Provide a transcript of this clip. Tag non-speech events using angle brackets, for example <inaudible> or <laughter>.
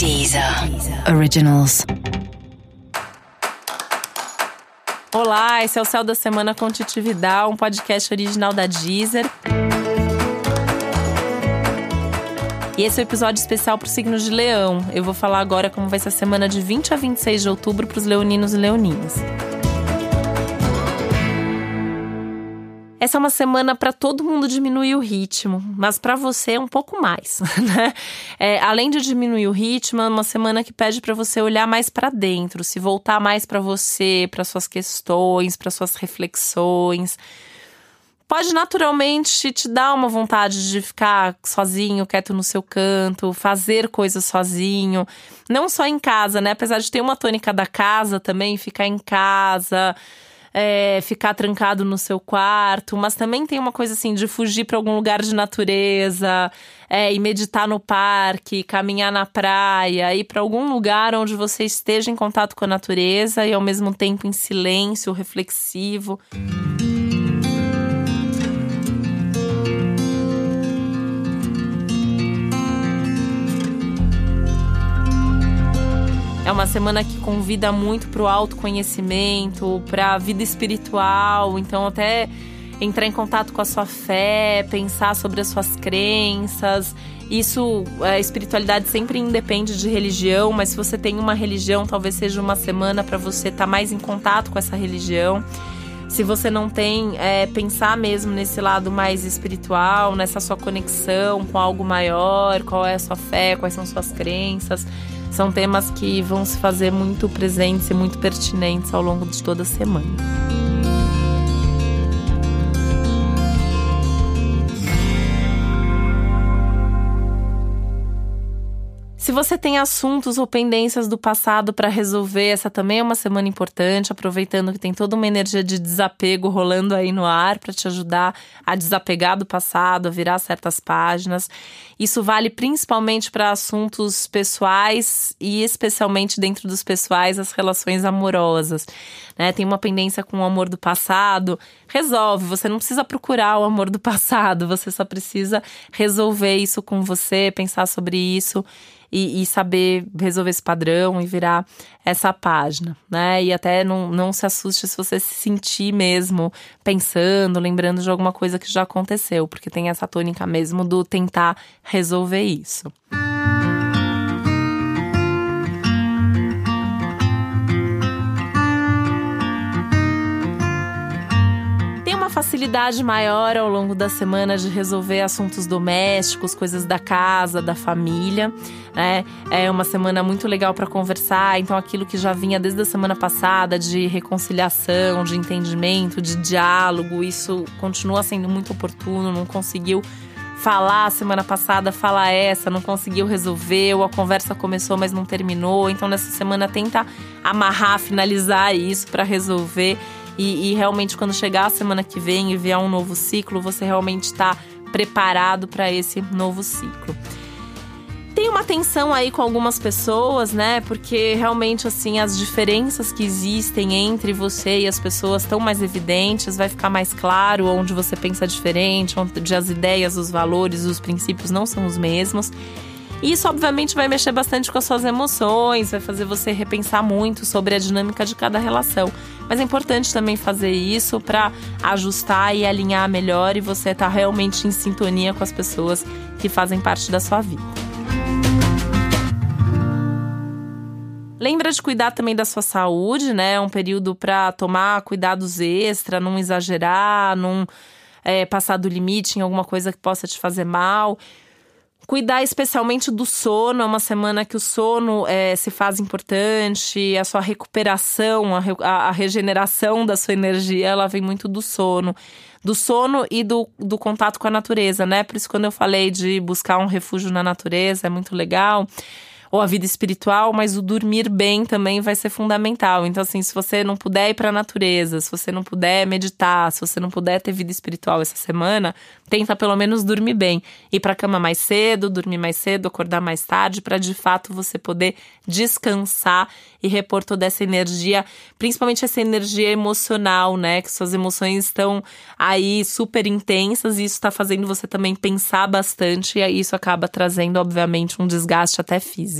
Deezer Originals. Olá, esse é o Céu da Semana com Titi Vidal, um podcast original da Deezer. E esse é o um episódio especial para o signo de Leão. Eu vou falar agora como vai ser a semana de 20 a 26 de outubro para os leoninos e leoninas. Essa é uma semana para todo mundo diminuir o ritmo, mas para você é um pouco mais, <laughs> né? É, além de diminuir o ritmo, é uma semana que pede para você olhar mais para dentro, se voltar mais para você, para suas questões, para suas reflexões. Pode naturalmente te dar uma vontade de ficar sozinho, quieto no seu canto, fazer coisas sozinho, não só em casa, né? Apesar de ter uma tônica da casa também, ficar em casa é, ficar trancado no seu quarto, mas também tem uma coisa assim de fugir para algum lugar de natureza é, e meditar no parque, caminhar na praia, ir para algum lugar onde você esteja em contato com a natureza e ao mesmo tempo em silêncio, reflexivo. É uma semana que convida muito para o autoconhecimento, para a vida espiritual, então até entrar em contato com a sua fé, pensar sobre as suas crenças. Isso, a espiritualidade sempre independe de religião, mas se você tem uma religião, talvez seja uma semana para você estar tá mais em contato com essa religião. Se você não tem, é, pensar mesmo nesse lado mais espiritual, nessa sua conexão com algo maior, qual é a sua fé, quais são suas crenças são temas que vão se fazer muito presentes e muito pertinentes ao longo de toda a semana. Se você tem assuntos ou pendências do passado para resolver, essa também é uma semana importante, aproveitando que tem toda uma energia de desapego rolando aí no ar para te ajudar a desapegar do passado, a virar certas páginas. Isso vale principalmente para assuntos pessoais e especialmente dentro dos pessoais as relações amorosas. Né? Tem uma pendência com o amor do passado, resolve. Você não precisa procurar o amor do <laughs> passado, você só precisa resolver isso com você, pensar sobre isso e, e, saber resolver esse padrão e virar essa página, né? E até não, não se assuste se você se sentir mesmo pensando, lembrando de alguma coisa que já aconteceu, porque tem essa tônica mesmo do tentar resolver isso. Facilidade maior ao longo da semana de resolver assuntos domésticos, coisas da casa, da família. Né? É uma semana muito legal para conversar. Então, aquilo que já vinha desde a semana passada de reconciliação, de entendimento, de diálogo, isso continua sendo muito oportuno. Não conseguiu falar semana passada, fala essa, não conseguiu resolver, ou a conversa começou, mas não terminou. Então, nessa semana, tenta amarrar, finalizar isso para resolver e, e realmente, quando chegar a semana que vem e vier um novo ciclo, você realmente está preparado para esse novo ciclo tem uma tensão aí com algumas pessoas, né? Porque realmente, assim, as diferenças que existem entre você e as pessoas estão mais evidentes, vai ficar mais claro onde você pensa diferente, onde as ideias, os valores, os princípios não são os mesmos. E isso, obviamente, vai mexer bastante com as suas emoções, vai fazer você repensar muito sobre a dinâmica de cada relação. Mas é importante também fazer isso para ajustar e alinhar melhor e você estar tá realmente em sintonia com as pessoas que fazem parte da sua vida. Lembra de cuidar também da sua saúde, né? É um período para tomar cuidados extra, não exagerar, não é, passar do limite em alguma coisa que possa te fazer mal. Cuidar especialmente do sono, é uma semana que o sono é, se faz importante, a sua recuperação, a, a, regeneração da sua energia, ela vem muito do sono. Do sono e do, do contato com a natureza, né? Por isso, quando eu falei de buscar um refúgio na natureza, é muito legal ou a vida espiritual, mas o dormir bem também vai ser fundamental. Então, assim, se você não puder ir para a natureza, se você não puder meditar, se você não puder ter vida espiritual essa semana, tenta pelo menos dormir bem. Ir para a cama mais cedo, dormir mais cedo, acordar mais tarde, para de fato você poder descansar e repor toda essa energia, principalmente essa energia emocional, né? Que suas emoções estão aí super intensas e isso está fazendo você também pensar bastante, e isso acaba trazendo, obviamente, um desgaste até físico.